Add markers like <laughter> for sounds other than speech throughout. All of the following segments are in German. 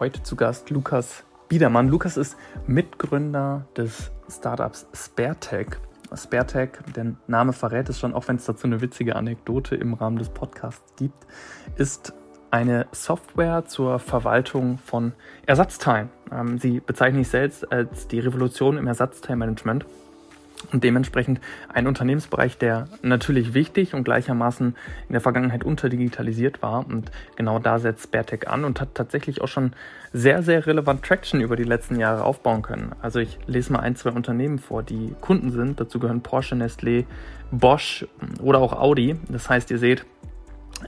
heute zu Gast Lukas Biedermann. Lukas ist Mitgründer des Startups SpareTech. SpareTech, der Name verrät es schon, auch wenn es dazu eine witzige Anekdote im Rahmen des Podcasts gibt, ist eine Software zur Verwaltung von Ersatzteilen. Ähm, sie bezeichnen sich selbst als die Revolution im Ersatzteilmanagement und dementsprechend ein Unternehmensbereich, der natürlich wichtig und gleichermaßen in der Vergangenheit unterdigitalisiert war. Und genau da setzt Spertec an und hat tatsächlich auch schon sehr, sehr relevant Traction über die letzten Jahre aufbauen können. Also ich lese mal ein, zwei Unternehmen vor, die Kunden sind. Dazu gehören Porsche, Nestlé, Bosch oder auch Audi. Das heißt, ihr seht,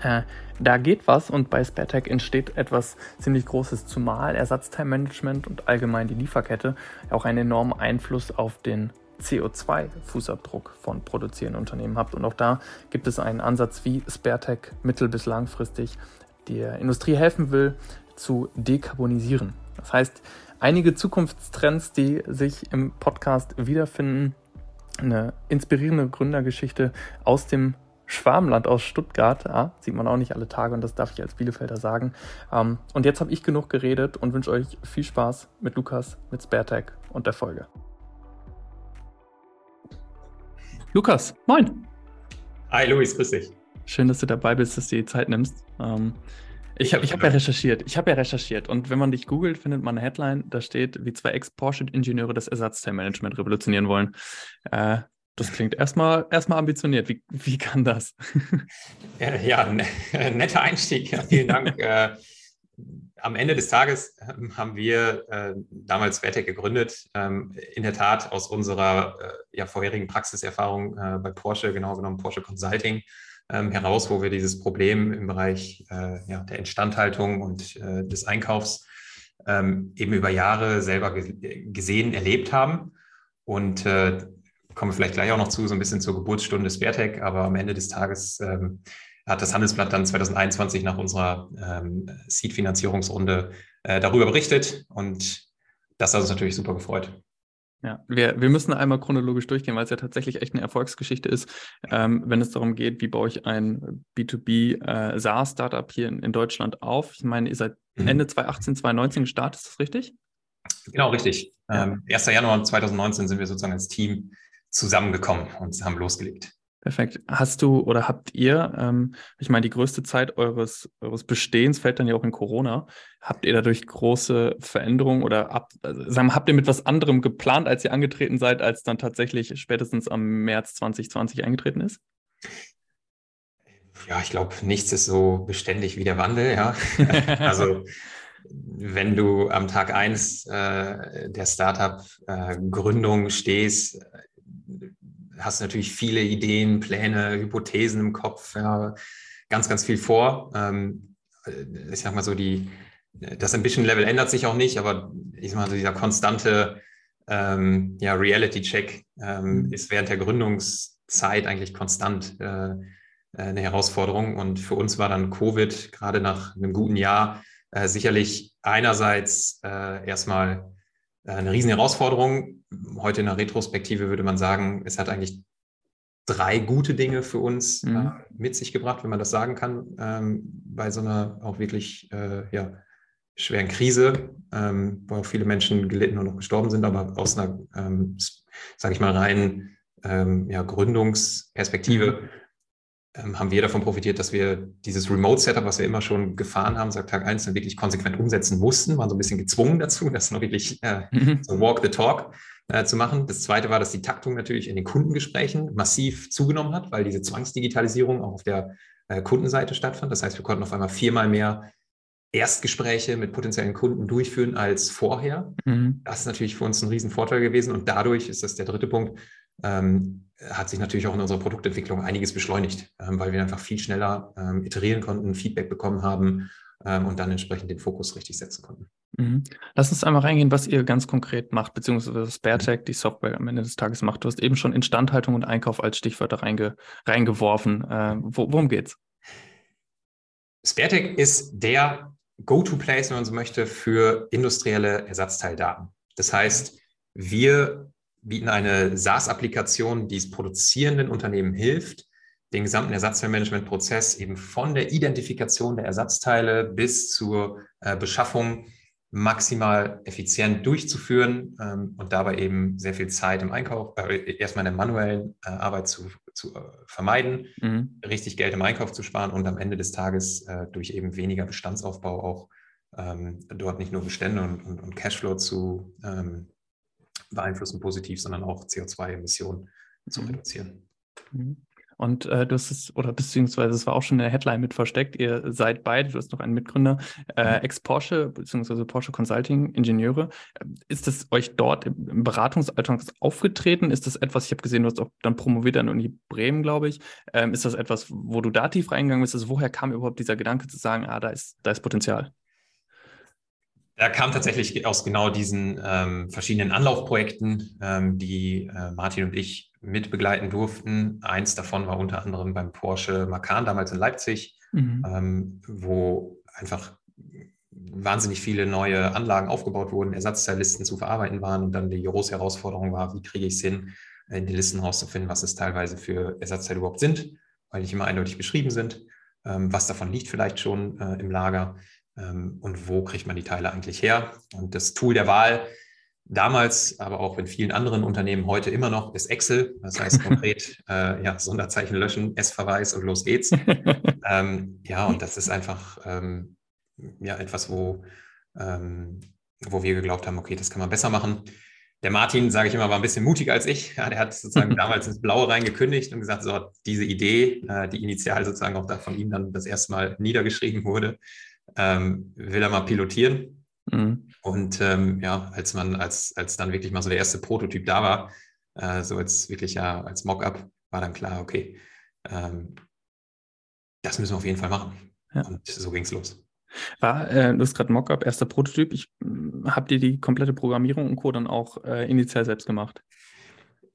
äh, da geht was und bei Spertec entsteht etwas ziemlich Großes, zumal Ersatzteilmanagement und allgemein die Lieferkette auch einen enormen Einfluss auf den CO2-Fußabdruck von produzierenden Unternehmen habt. Und auch da gibt es einen Ansatz, wie Sparetech mittel- bis langfristig der Industrie helfen will, zu dekarbonisieren. Das heißt, einige Zukunftstrends, die sich im Podcast wiederfinden, eine inspirierende Gründergeschichte aus dem Schwarmland aus Stuttgart. Ja, sieht man auch nicht alle Tage und das darf ich als Bielefelder sagen. Ähm, und jetzt habe ich genug geredet und wünsche euch viel Spaß mit Lukas, mit Sparetech und der Folge. Lukas, moin. Hi Luis, grüß dich. Schön, dass du dabei bist, dass du die Zeit nimmst. Ähm, ich habe ich hab ja recherchiert. Ich habe ja recherchiert. Und wenn man dich googelt, findet man eine Headline, da steht, wie zwei Ex-Porsche-Ingenieure das Ersatzteilmanagement revolutionieren wollen. Äh, das klingt erstmal erstmal ambitioniert. Wie, wie kann das? <laughs> Ja, ne, <laughs> netter Einstieg. Ja, vielen Dank. <laughs> am Ende des Tages ähm, haben wir äh, damals Vertec gegründet, ähm, in der Tat aus unserer äh, ja, vorherigen Praxiserfahrung äh, bei Porsche, genau genommen Porsche Consulting, ähm, heraus, wo wir dieses Problem im Bereich äh, ja, der Instandhaltung und äh, des Einkaufs ähm, eben über Jahre selber gesehen, erlebt haben. Und äh, kommen wir vielleicht gleich auch noch zu, so ein bisschen zur Geburtsstunde des Vertec, aber am Ende des Tages ähm, hat das Handelsblatt dann 2021 nach unserer ähm, Seed-Finanzierungsrunde äh, darüber berichtet und das hat uns natürlich super gefreut. Ja, wir, wir müssen einmal chronologisch durchgehen, weil es ja tatsächlich echt eine Erfolgsgeschichte ist, ähm, wenn es darum geht, wie baue ich ein B2B äh, SaaS-Startup hier in, in, Deutschland auf. Ich meine, ihr seid mhm. Ende 2018, 2019 gestartet, ist das richtig? Genau, richtig. Ja. Ähm, 1. Januar 2019 sind wir sozusagen als Team zusammengekommen und haben losgelegt. Perfekt. Hast du oder habt ihr, ähm, ich meine, die größte Zeit eures, eures Bestehens fällt dann ja auch in Corona. Habt ihr dadurch große Veränderungen oder ab, also sagen, habt ihr mit was anderem geplant, als ihr angetreten seid, als dann tatsächlich spätestens am März 2020 eingetreten ist? Ja, ich glaube, nichts ist so beständig wie der Wandel, ja. <laughs> also wenn du am Tag eins äh, der Startup-Gründung äh, stehst, hast natürlich viele Ideen, Pläne, Hypothesen im Kopf, ja, ganz, ganz viel vor. Ähm, ich sag mal so, die, das Ambition-Level ändert sich auch nicht, aber ich sag mal so, dieser konstante ähm, ja, Reality-Check ähm, mhm. ist während der Gründungszeit eigentlich konstant äh, eine Herausforderung. Und für uns war dann Covid gerade nach einem guten Jahr äh, sicherlich einerseits äh, erstmal äh, eine riesen Herausforderung. Heute in der Retrospektive würde man sagen, es hat eigentlich drei gute Dinge für uns mhm. äh, mit sich gebracht, wenn man das sagen kann, ähm, bei so einer auch wirklich äh, ja, schweren Krise, ähm, wo auch viele Menschen gelitten und noch gestorben sind, aber aus einer, ähm, sage ich mal, rein ähm, ja, Gründungsperspektive mhm ähm, haben wir davon profitiert, dass wir dieses Remote-Setup, was wir immer schon gefahren haben, seit Tag 1 wirklich konsequent umsetzen mussten, waren so ein bisschen gezwungen dazu, das noch wirklich äh, mhm. so Walk the Talk äh, zu machen. Das zweite war, dass die Taktung natürlich in den Kundengesprächen massiv zugenommen hat, weil diese Zwangsdigitalisierung auch auf der äh, Kundenseite stattfand. Das heißt, wir konnten auf einmal viermal mehr Erstgespräche mit potenziellen Kunden durchführen als vorher. Mhm. Das ist natürlich für uns ein Riesenvorteil gewesen. Und dadurch ist das der dritte Punkt, ähm, hat sich natürlich auch in unserer Produktentwicklung einiges beschleunigt, ähm, weil wir einfach viel schneller ähm, iterieren konnten, Feedback bekommen haben ähm, und dann entsprechend den Fokus richtig setzen konnten. Mhm. Lass uns einmal reingehen, was ihr ganz konkret macht, beziehungsweise SpareTech, die Software am Ende des Tages macht. Du hast eben schon Instandhaltung und Einkauf als Stichwörter reinge reingeworfen. Äh, wo, worum geht's? SpareTech ist der Go-to-Place, wenn man so möchte, für industrielle Ersatzteildaten. Das heißt, wir bieten eine SaaS-Applikation, die es produzierenden Unternehmen hilft, den gesamten Ersatzteilmanagement-Prozess eben von der Identifikation der Ersatzteile bis zur äh, Beschaffung maximal effizient durchzuführen ähm, und dabei eben sehr viel Zeit im Einkauf, äh, erstmal in der manuellen äh, Arbeit zu, zu äh, vermeiden, mhm. richtig Geld im Einkauf zu sparen und am Ende des Tages äh, durch eben weniger Bestandsaufbau auch ähm, dort nicht nur Bestände und, und, und Cashflow zu ähm, beeinflussen positiv, sondern auch CO2-Emissionen zu mhm. reduzieren. Mhm. Und äh, du hast es, oder beziehungsweise es war auch schon in der Headline mit versteckt, ihr seid beide, du hast noch einen Mitgründer, äh, mhm. Ex-Porsche, beziehungsweise Porsche Consulting Ingenieure. Ist das euch dort im, im Beratungsalltag aufgetreten? Ist das etwas, ich habe gesehen, du hast auch dann promoviert an der Uni Bremen, glaube ich. Ähm, ist das etwas, wo du da tief reingegangen bist? Also woher kam überhaupt dieser Gedanke zu sagen, ah, da ist, da ist Potenzial? Er kam tatsächlich aus genau diesen ähm, verschiedenen Anlaufprojekten, ähm, die äh, Martin und ich mitbegleiten durften. Eins davon war unter anderem beim Porsche Macan damals in Leipzig, mhm. ähm, wo einfach wahnsinnig viele neue Anlagen aufgebaut wurden, Ersatzteillisten zu verarbeiten waren und dann die große Herausforderung war, wie kriege ich es hin, in die Listen rauszufinden, was es teilweise für Ersatzteile überhaupt sind, weil nicht immer eindeutig beschrieben sind. Ähm, was davon liegt vielleicht schon äh, im Lager ähm, und wo kriegt man die Teile eigentlich her. Und das Tool der Wahl damals, aber auch in vielen anderen Unternehmen heute immer noch, ist Excel. Das heißt <laughs> konkret, äh, ja, Sonderzeichen löschen, S-Verweis und los geht's. <laughs> ähm, ja, und das ist einfach ähm, ja, etwas, wo, ähm, wo wir geglaubt haben, okay, das kann man besser machen. Der Martin, sage ich immer, war ein bisschen mutiger als ich. Ja, der hat sozusagen <laughs> damals ins Blaue reingekündigt und gesagt, so diese Idee, äh, die initial sozusagen auch da von ihm dann das erste Mal niedergeschrieben wurde, ähm, will er mal pilotieren. Mhm. Und ähm, ja, als man, als, als dann wirklich mal so der erste Prototyp da war, äh, so als wirklich ja als Mockup, war dann klar, okay, ähm, das müssen wir auf jeden Fall machen. Ja. Und so ging es los. War, äh, du hast gerade Mockup, erster Prototyp. Ich hm, habt ihr die komplette Programmierung und Co. dann auch äh, initial selbst gemacht?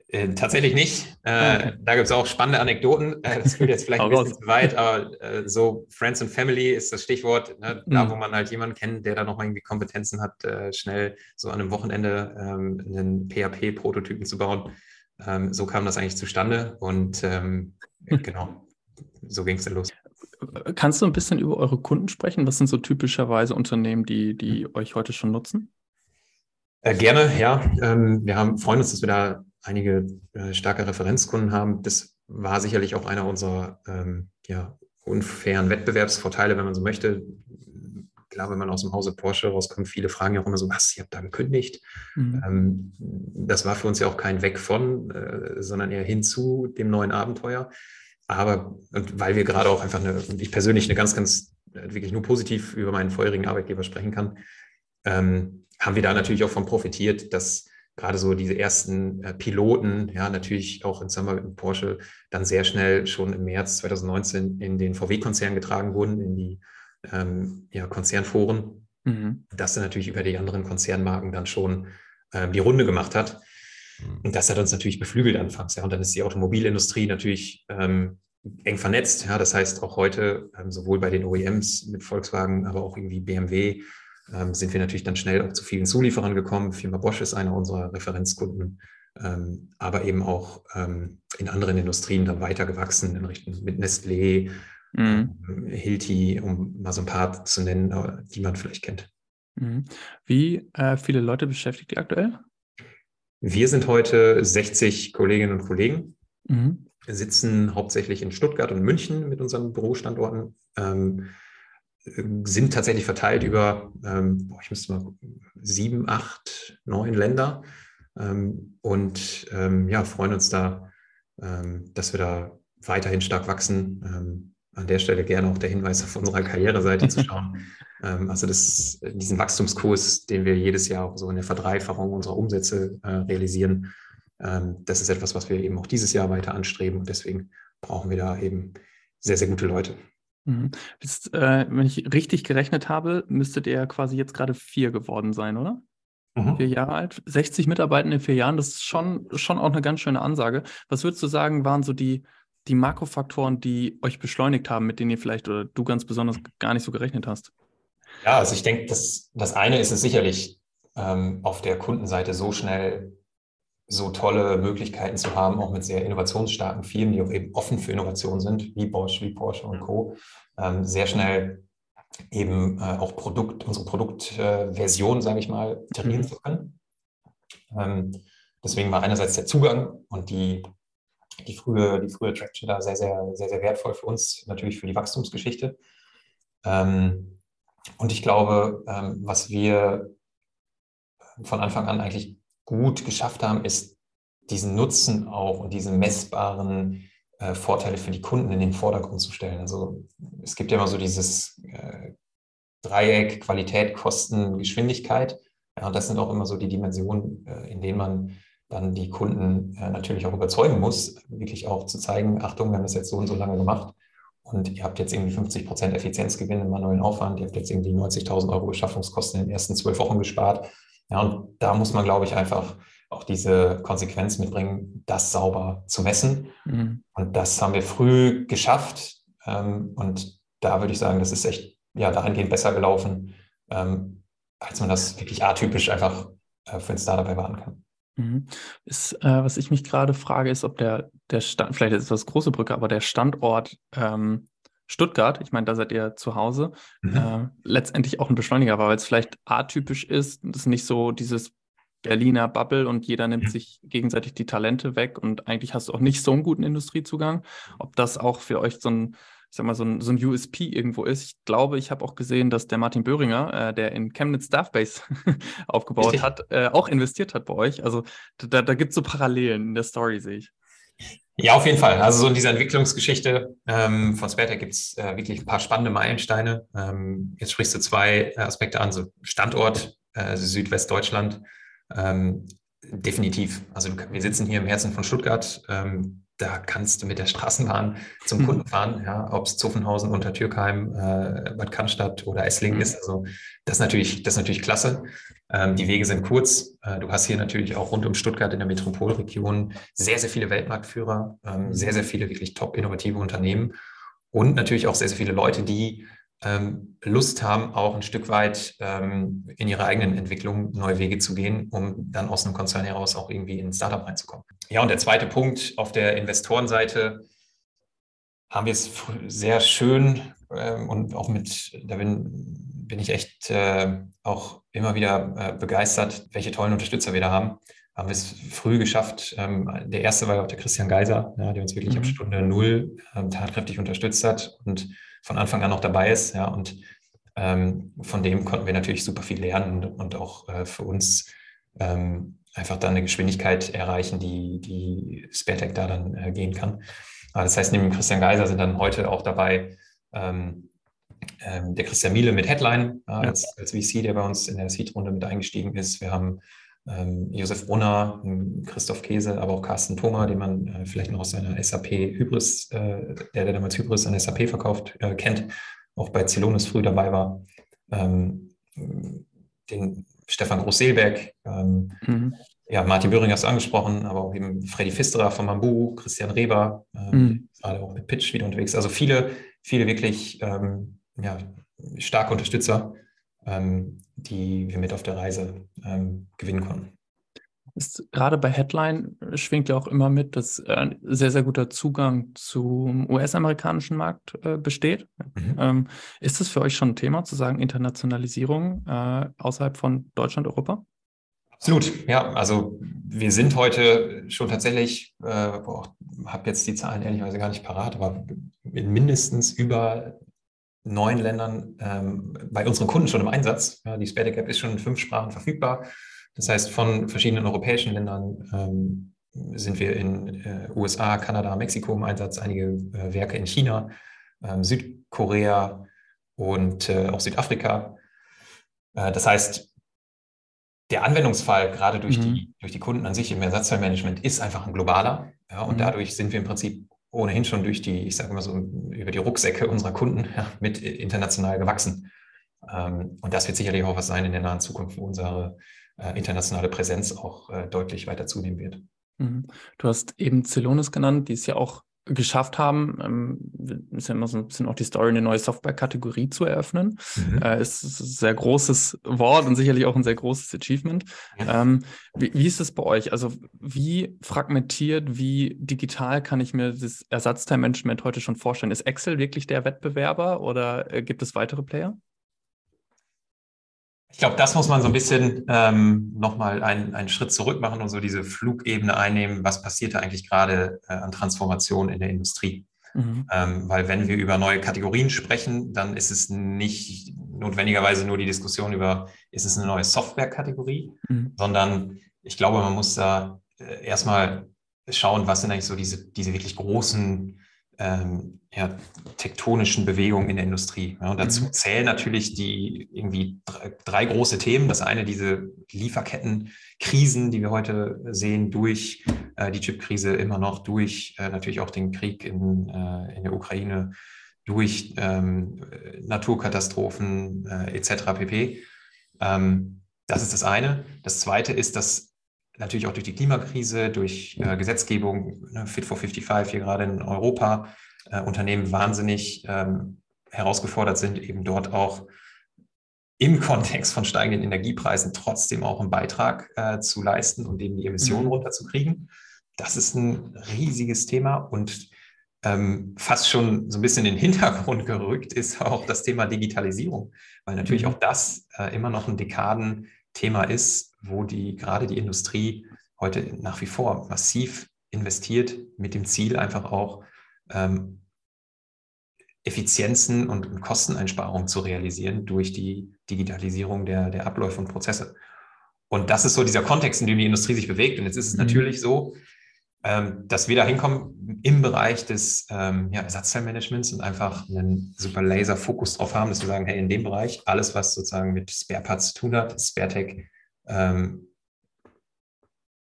Äh, tatsächlich nicht. Äh, ah, okay. Da gibt es auch spannende Anekdoten. Äh, das führt jetzt vielleicht <laughs> ein bisschen zu weit, aber äh, so Friends and Family ist das Stichwort. Ne? Da, mhm. wo man halt jemanden kennt, der da nochmal irgendwie Kompetenzen hat, äh, schnell so an einem Wochenende ähm, einen PHP-Prototypen zu bauen. Ähm, so kam das eigentlich zustande und ähm, <laughs> genau, so ging es dann los. Kannst du ein bisschen über eure Kunden sprechen? Was sind so typischerweise Unternehmen, die, die mhm. euch heute schon nutzen? Gerne, ja. Ähm, wir haben, freuen uns, dass wir da einige äh, starke Referenzkunden haben. Das war sicherlich auch einer unserer ähm, ja, unfairen Wettbewerbsvorteile, wenn man so möchte. Klar, wenn man aus dem Hause Porsche rauskommt, viele fragen ja auch immer so, was, ihr habt da gekündigt. Mhm. Ähm, das war für uns ja auch kein Weg von, äh, sondern eher hin zu dem neuen Abenteuer. Aber weil wir gerade auch einfach eine, und ich persönlich eine ganz, ganz, äh, wirklich nur positiv über meinen vorherigen Arbeitgeber sprechen kann, ähm, haben wir da natürlich auch von profitiert, dass gerade so diese ersten äh, Piloten, ja, natürlich auch in Summer in Porsche, dann sehr schnell schon im März 2019 in den VW-Konzern getragen wurden, in die ähm, ja, Konzernforen, mhm. das dann natürlich über die anderen Konzernmarken dann schon äh, die Runde gemacht hat. Mhm. Und das hat uns natürlich beflügelt anfangs. Ja. Und dann ist die Automobilindustrie natürlich ähm, eng vernetzt. Ja. Das heißt, auch heute ähm, sowohl bei den OEMs mit Volkswagen, aber auch irgendwie BMW, ähm, sind wir natürlich dann schnell auch zu vielen Zulieferern gekommen. Firma Bosch ist einer unserer Referenzkunden, ähm, aber eben auch ähm, in anderen Industrien dann weiter gewachsen, in Richtung mit Nestlé, mhm. Ähm, Hilti, um mal so ein paar zu nennen, äh, die man vielleicht kennt. Mhm. Wie äh, viele Leute beschäftigt ihr aktuell? Wir sind heute 60 Kolleginnen und Kollegen. Mhm. Wir sitzen hauptsächlich in Stuttgart und München mit unseren Bürostandorten. Ähm, sind tatsächlich verteilt über, ähm, boah, ich müsste mal sieben, acht, neun Länder ähm, und ähm, ja, freuen uns da, ähm, dass wir da weiterhin stark wachsen. Ähm, an der Stelle gerne auch der Hinweis auf unserer Karriereseite zu <laughs> schauen. Also das, diesen Wachstumskurs, den wir jedes Jahr auch so in der Verdreifachung unserer Umsätze äh, realisieren, das ist etwas, was wir eben auch dieses Jahr weiter anstreben und deswegen brauchen wir da eben sehr, sehr gute Leute. Mhm. Bist, äh, wenn ich richtig gerechnet habe, müsste der quasi jetzt gerade vier geworden sein, oder? Mhm. Vier Jahre alt. 60 Mitarbeiter in vier Jahren, das ist schon, schon auch eine ganz schöne Ansage. Was würdest du sagen, waren so die, die Makrofaktoren, die euch beschleunigt haben, mit denen ihr vielleicht oder du ganz besonders gar nicht so gerechnet hast? Ja, also ich denke, das, das eine ist es sicherlich, ähm, auf der Kundenseite so schnell so tolle Möglichkeiten zu haben, auch mit sehr innovationsstarken Firmen, die auch eben offen für Innovation sind, wie Bosch, wie Porsche und Co., ähm, sehr schnell eben äh, auch Produkt, unsere Produktversion, äh, sage ich mal, iterieren mhm. zu können. Ähm, deswegen war einerseits der Zugang und die, die frühe, die frühe Traction da sehr, sehr, sehr, sehr wertvoll für uns, natürlich für die Wachstumsgeschichte. Ähm, und ich glaube, ähm, was wir von Anfang an eigentlich gut geschafft haben, ist diesen Nutzen auch und diese messbaren äh, Vorteile für die Kunden in den Vordergrund zu stellen. Also es gibt ja immer so dieses äh, Dreieck Qualität, Kosten, Geschwindigkeit. Ja, und das sind auch immer so die Dimensionen, äh, in denen man dann die Kunden äh, natürlich auch überzeugen muss, wirklich auch zu zeigen, Achtung, wir haben das jetzt so und so lange gemacht und ihr habt jetzt irgendwie 50 Prozent Effizienzgewinn im manuellen Aufwand, ihr habt jetzt irgendwie 90.000 Euro Beschaffungskosten in den ersten zwölf Wochen gespart. Ja, und da muss man, glaube ich, einfach auch diese Konsequenz mitbringen, das sauber zu messen. Mhm. Und das haben wir früh geschafft. Ähm, und da würde ich sagen, das ist echt ja dahingehend besser gelaufen, ähm, als man das wirklich atypisch einfach äh, für ein Startup erwarten kann. Mhm. Ist, äh, was ich mich gerade frage, ist, ob der, der Stand, vielleicht ist das große Brücke, aber der Standort ähm, Stuttgart, ich meine, da seid ihr zu Hause, mhm. äh, letztendlich auch ein Beschleuniger war, weil es vielleicht atypisch ist, das ist nicht so dieses Berliner Bubble und jeder nimmt mhm. sich gegenseitig die Talente weg und eigentlich hast du auch nicht so einen guten Industriezugang. Ob das auch für euch so ein, ich sag mal, so ein, so ein USP irgendwo ist. Ich glaube, ich habe auch gesehen, dass der Martin Böhringer, äh, der in Chemnitz Staffbase <laughs> aufgebaut Richtig. hat, äh, auch investiert hat bei euch. Also da, da gibt es so Parallelen in der Story, sehe ich. Ja, auf jeden Fall. Also so in dieser Entwicklungsgeschichte ähm, von Spertec gibt es äh, wirklich ein paar spannende Meilensteine. Ähm, jetzt sprichst du zwei Aspekte an, so Standort äh, Südwestdeutschland. Ähm, definitiv. Also wir sitzen hier im Herzen von Stuttgart. Ähm, da kannst du mit der Straßenbahn zum Kunden mhm. fahren, ja, ob es Zuffenhausen, Untertürkheim, äh, Bad Cannstatt oder Esslingen mhm. ist. Also das ist natürlich, das ist natürlich klasse. Ähm, die Wege sind kurz. Äh, du hast hier natürlich auch rund um Stuttgart in der Metropolregion sehr, sehr viele Weltmarktführer, ähm, sehr, sehr viele wirklich top innovative Unternehmen und natürlich auch sehr, sehr viele Leute, die ähm, Lust haben, auch ein Stück weit ähm, in ihrer eigenen Entwicklung neue Wege zu gehen, um dann aus einem Konzern heraus auch irgendwie in ein Startup reinzukommen. Ja, und der zweite Punkt auf der Investorenseite haben wir es sehr schön ähm, und auch mit, da bin, bin ich echt äh, auch immer wieder äh, begeistert, welche tollen Unterstützer wir da haben. Haben wir es früh geschafft. Ähm, der erste war ja auch der Christian Geiser, ja, der uns wirklich mhm. ab Stunde null ähm, tatkräftig unterstützt hat und von Anfang an noch dabei ist. Ja, und ähm, von dem konnten wir natürlich super viel lernen und, und auch äh, für uns ähm, einfach dann eine Geschwindigkeit erreichen, die, die Sparetech da dann äh, gehen kann. Aber das heißt, neben Christian Geiser sind dann heute auch dabei ähm, ähm der Christian Miele mit Headline als, als VC, der bei uns in der Seed-Runde mit eingestiegen ist. Wir haben ähm, Josef Brunner, Christoph Käse, aber auch Carsten Thoma, den man äh, vielleicht noch aus seiner SAP Hybris, äh, der, der damals Hybris an SAP verkauft, äh, kennt, auch bei Celonis früh dabei war. Ähm, den Stefan Groß-Seelberg, ähm, mhm. ja, Martin Böhring hast du angesprochen, aber auch eben Freddy Fisterer von Mambu, Christian Reber, ähm, mhm. gerade auch mit Pitch wieder unterwegs. Also viele, viele wirklich ähm, ja, starke Unterstützer, die wir mit auf der Reise ähm, gewinnen konnten. Ist, gerade bei Headline schwingt ja auch immer mit, dass äh, sehr, sehr guter Zugang zum US-amerikanischen Markt äh, besteht. Mhm. Ähm, ist das für euch schon ein Thema, zu sagen, Internationalisierung äh, außerhalb von Deutschland, Europa? Absolut, ja. Also wir sind heute schon tatsächlich, äh, habe jetzt die Zahlen ehrlicherweise gar nicht parat, aber in mindestens über neun Ländern ähm, bei unseren Kunden schon im Einsatz. Ja, die Spedec App ist schon in fünf Sprachen verfügbar. Das heißt, von verschiedenen europäischen Ländern ähm, sind wir in äh, USA, Kanada, Mexiko im Einsatz, einige äh, Werke in China, ähm, Südkorea und äh, auch Südafrika. Äh, das heißt, der Anwendungsfall, gerade durch, mhm. die, durch die Kunden an sich im Ersatzteilmanagement, ist einfach ein globaler. Ja, und mhm. dadurch sind wir im Prinzip ohnehin schon durch die, ich sage immer so, über die Rucksäcke unserer Kunden ja, mit international gewachsen. Ähm, und das wird sicherlich auch was sein in der nahen Zukunft, wo unsere äh, internationale Präsenz auch äh, deutlich weiter zunehmen wird. Mhm. Du hast eben Celonis genannt, die ist ja auch geschafft haben, ähm, ist ja immer so ein bisschen auch die Story, eine neue Software-Kategorie zu eröffnen. Mhm. Äh, ist, ist, ein sehr großes Wort und sicherlich auch ein sehr großes Achievement. Ähm, wie, wie, ist es bei euch? Also wie fragmentiert, wie digital kann ich mir das Ersatzteilmanagement heute schon vorstellen? Ist Excel wirklich der Wettbewerber oder äh, gibt es weitere Player? Ich glaube, das muss man so ein bisschen ähm, nochmal einen, einen Schritt zurück machen und so diese Flugebene einnehmen. Was passiert da eigentlich gerade äh, an Transformation in der Industrie? Mhm. Ähm, weil wenn wir über neue Kategorien sprechen, dann ist es nicht notwendigerweise nur die Diskussion über, ist es eine neue Softwarekategorie, mhm. sondern ich glaube, man muss da äh, erstmal schauen, was sind eigentlich so diese, diese wirklich großen ähm, ja, tektonischen Bewegungen in der Industrie. Ja, und dazu mhm. zählen natürlich die irgendwie drei, drei, große Themen. Das eine diese Lieferkettenkrisen, die wir heute sehen, durch äh, die Chipkrise immer noch, durch äh, natürlich auch den Krieg in, äh, in der Ukraine, durch ähm, Naturkatastrophen äh, etc. pp. Ähm, das ist das eine. Das zweite ist, dass natürlich auch durch die Klimakrise, durch äh, Gesetzgebung, ne, Fit for 55 hier gerade in Europa, äh, Unternehmen wahnsinnig ähm, herausgefordert sind, eben dort auch im <laughs> Kontext von steigenden Energiepreisen trotzdem auch einen Beitrag äh, zu leisten und eben die Emissionen mhm. runterzukriegen. Das ist ein riesiges Thema und ähm, fast schon so ein bisschen in den <laughs> Hintergrund gerückt ist auch das Thema Digitalisierung, weil natürlich mhm. auch das äh, immer noch ein Dekadenthema ist, wo die gerade die Industrie heute nach wie vor massiv investiert mit dem Ziel einfach auch ähm, Effizienzen und, und Kosteneinsparungen zu realisieren durch die Digitalisierung der, der Abläufe und Prozesse. Und das ist so dieser Kontext, in dem die Industrie sich bewegt. Und jetzt ist es mhm. natürlich so, ähm, dass wir da hinkommen im Bereich des ähm, ja, Ersatzteilmanagements und einfach einen super Laser-Fokus drauf haben, dass wir sagen, hey, in dem Bereich, alles, was sozusagen mit Spare Parts zu tun hat, SpareTech ähm,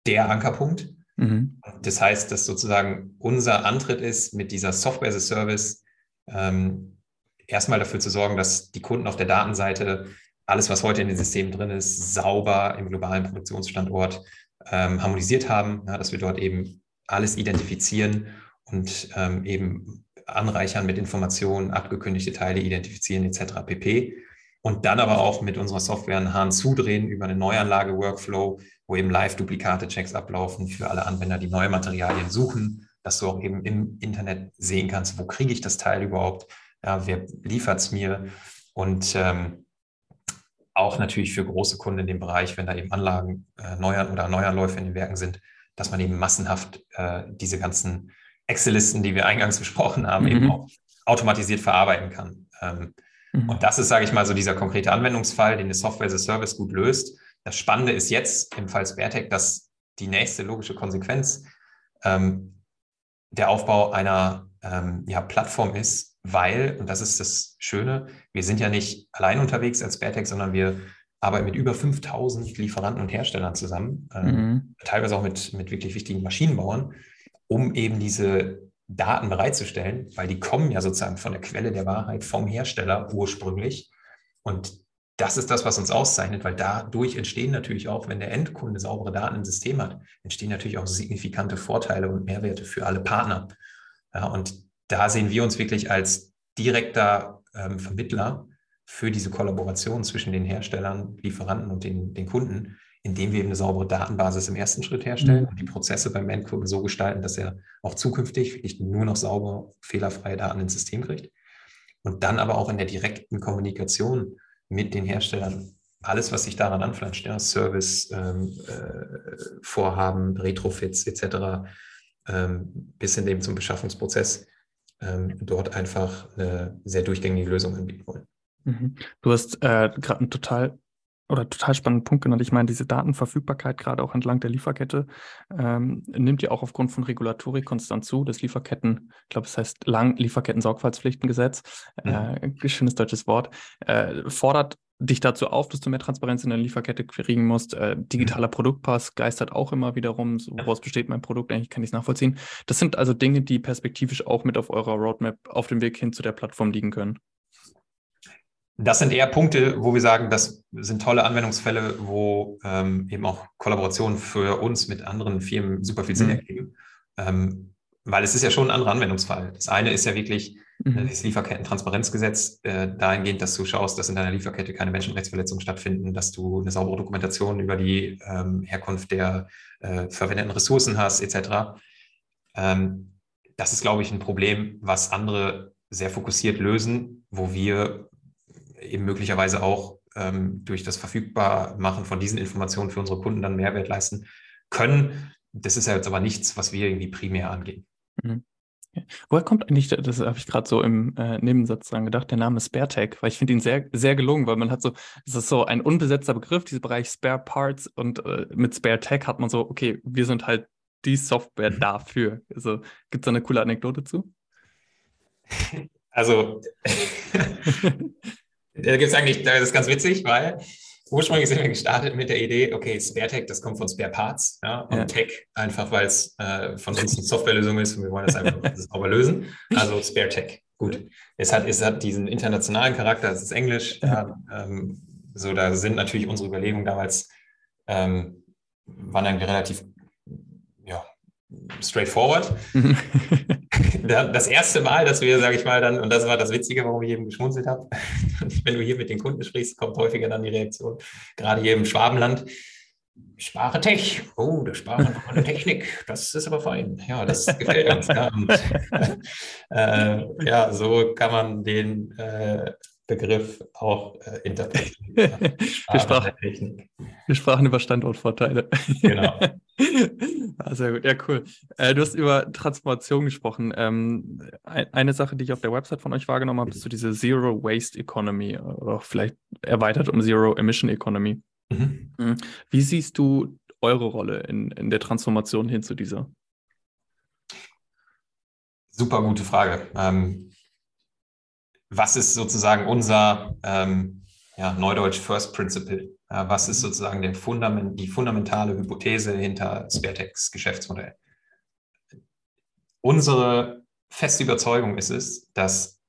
der Ankerpunkt. Mhm. Das heißt, dass sozusagen unser Antritt ist, mit dieser Software as a Service ähm, erstmal dafür zu sorgen, dass die Kunden auf der Datenseite alles, was heute in den Systemen drin ist, sauber im globalen Produktionsstandort ähm, harmonisiert haben, ja, dass wir dort eben alles identifizieren und ähm, eben anreichern mit Informationen, abgekündigte Teile identifizieren etc. pp. Und dann aber auch mit unserer Software einen Hahn zudrehen über eine Neuanlage-Workflow, wo eben Live-Duplikate-Checks ablaufen für alle Anwender, die neue Materialien suchen, dass du auch eben im Internet sehen kannst, wo kriege ich das Teil überhaupt, ja, wer liefert es mir und ähm, auch natürlich für große Kunden in dem Bereich, wenn da eben Anlagen äh, Neuern oder Neuanläufe in den Werken sind, dass man eben massenhaft äh, diese ganzen Excel-Listen, die wir eingangs <laughs> besprochen haben, mhm. eben auch automatisiert verarbeiten kann. Ähm, mhm. Und das ist, sage ich mal, so dieser konkrete Anwendungsfall, den eine Software as a Service gut löst. Das Spannende ist jetzt im Fall Sparetech, dass die nächste logische Konsequenz ähm, der Aufbau einer ähm, ja, Plattform ist, weil, und das ist das Schöne, wir sind ja nicht allein unterwegs als Beartech, sondern wir arbeiten mit über 5000 Lieferanten und Herstellern zusammen, äh, mhm. teilweise auch mit, mit wirklich wichtigen Maschinenbauern, um eben diese Daten bereitzustellen, weil die kommen ja sozusagen von der Quelle der Wahrheit, vom Hersteller ursprünglich. Und das ist das, was uns auszeichnet, weil dadurch entstehen natürlich auch, wenn der Endkunde saubere Daten im System hat, entstehen natürlich auch signifikante Vorteile und Mehrwerte für alle Partner. Ja, und da sehen wir uns wirklich als direkter ähm, Vermittler für diese Kollaboration zwischen den Herstellern, Lieferanten und den, den Kunden, indem wir eben eine saubere Datenbasis im ersten Schritt herstellen mhm. und die Prozesse beim Endkunden so gestalten, dass er auch zukünftig wirklich nur noch sauber, fehlerfreie Daten ins System kriegt. Und dann aber auch in der direkten Kommunikation mit den Herstellern alles, was sich daran anflanscht, ja, Service, ähm, äh, Vorhaben, Retrofits etc., ähm, bis hin eben zum Beschaffungsprozess, ähm, dort einfach eine sehr durchgängige Lösung anbieten wollen. Mhm. Du hast äh, gerade einen total oder total spannenden Punkt genannt. Ich meine, diese Datenverfügbarkeit, gerade auch entlang der Lieferkette, ähm, nimmt ja auch aufgrund von Regulatorik konstant zu. Das Lieferketten, ich glaube, es heißt lang Lieferketten-Sorgfaltspflichtengesetz, mhm. äh, schönes deutsches Wort, äh, fordert dich dazu auf, dass du mehr Transparenz in der Lieferkette kriegen musst. Äh, digitaler mhm. Produktpass geistert auch immer wieder rum. So, woraus besteht mein Produkt? Eigentlich kann ich es nachvollziehen. Das sind also Dinge, die perspektivisch auch mit auf eurer Roadmap auf dem Weg hin zu der Plattform liegen können. Das sind eher Punkte, wo wir sagen, das sind tolle Anwendungsfälle, wo ähm, eben auch Kollaborationen für uns mit anderen Firmen super viel Sinn mhm. ergeben. Ähm, weil es ist ja schon ein anderer Anwendungsfall. Das eine ist ja wirklich mhm. Äh, das Lieferketten-Transparenzgesetz äh, dahingehend, dass du schaust, dass in deiner Lieferkette keine Menschenrechtsverletzungen stattfinden, dass du eine saubere Dokumentation über die ähm, Herkunft der äh, verwendeten Ressourcen hast, etc. Ähm, das ist, glaube ich, ein Problem, was andere sehr fokussiert lösen, wo wir eben möglicherweise auch ähm, durch das Verfügbarmachen von diesen Informationen für unsere Kunden dann Mehrwert leisten können. Das ist ja jetzt aber nichts, was wir irgendwie primär angehen. Mhm. Woher kommt eigentlich, das habe ich gerade so im äh, Nebensatz dran gedacht, der Name SpareTech, weil ich finde ihn sehr, sehr gelungen, weil man hat so, es ist so ein unbesetzter Begriff, dieser Bereich Spare Parts und äh, mit SpareTech hat man so, okay, wir sind halt die Software mhm. dafür. Also gibt es da eine coole Anekdote zu? Also, <laughs> da gibt es eigentlich, das ist ganz witzig, weil ursprünglich sind wir gestartet mit der Idee, okay, SpareTech, das kommt von Spare Parts ja, und ja. Tech einfach, weil es äh, von uns eine Softwarelösung ist und wir wollen das einfach <laughs> sauber lösen. Also SpareTech. Gut. Es hat, es hat diesen internationalen Charakter, es ist Englisch. Ja. Ähm, so, da sind natürlich unsere Überlegungen damals, ähm, waren irgendwie relativ ja, straightforward. <laughs> das erste Mal, dass wir, sage ich mal, dann, und das war das Witzige, warum ich eben geschmunzelt habe, <laughs> wenn du hier mit den Kunden sprichst, kommt häufiger dann die Reaktion, gerade hier im Schwabenland, Sprache Tech, oh, der Sprache noch eine Technik, das ist aber fein. Ja, das gefällt uns. <laughs> Ja, und, <laughs> äh, ja so kann man den äh, Begriff auch äh, interpretieren. <laughs> wir, sprachen, wir sprachen über Standortvorteile. Genau. <laughs> ah, sehr gut, ja, cool. Äh, du hast über Transformation gesprochen. Ähm, ein, eine Sache, die ich auf der Website von euch wahrgenommen habe, ist so diese Zero Waste Economy oder vielleicht erweitert um Zero Emission Economy. Mhm. mhm. Wie siehst du eure Rolle in, in der Transformation hin zu dieser? Super gute Frage. Ähm, was ist sozusagen unser ähm, ja, Neudeutsch First Principle? Äh, was ist sozusagen der Fundament, die fundamentale Hypothese hinter Sparetex Geschäftsmodell? Unsere feste Überzeugung ist es, dass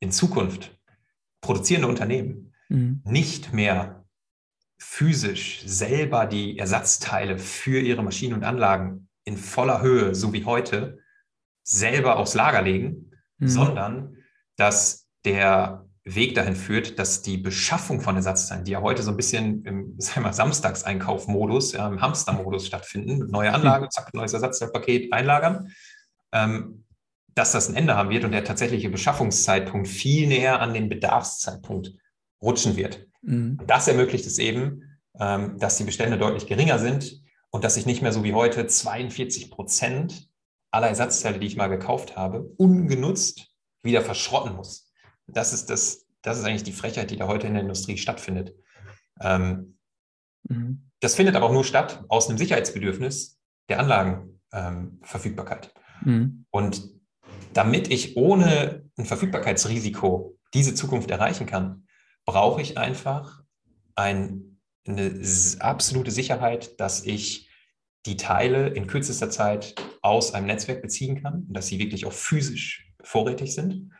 in Zukunft produzierende Unternehmen mhm. nicht mehr physisch selber die Ersatzteile für ihre Maschinen und Anlagen in voller Höhe, so wie heute, selber aufs Lager legen, mhm. sondern dass der Weg dahin führt, dass die Beschaffung von Ersatzteilen, die ja heute so ein bisschen im <laughs> Samstagseinkaufmodus, ja, im Hamstermodus stattfinden, neue Anlage, zack, neues Ersatzteilpaket einlagern, ähm, dass das ein Ende haben wird und der tatsächliche Beschaffungszeitpunkt viel näher an den Bedarfszeitpunkt rutschen wird. Mhm. Das ermöglicht es eben, ähm, dass die Bestände deutlich geringer sind und dass ich nicht mehr so wie heute 42 Prozent aller Ersatzteile, die ich mal gekauft habe, ungenutzt wieder verschrotten muss das ist das, das ist eigentlich die Frechheit, die da heute in der Industrie stattfindet. Ähm, mhm. Das findet aber auch nur statt aus einem Sicherheitsbedürfnis der Anlagenverfügbarkeit. Ähm, mhm. Und damit ich ohne ein Verfügbarkeitsrisiko diese Zukunft erreichen kann, brauche ich einfach ein, eine absolute Sicherheit, dass ich die Teile in kürzester Zeit aus einem Netzwerk beziehen kann und dass sie wirklich auch physisch vorrätig sind.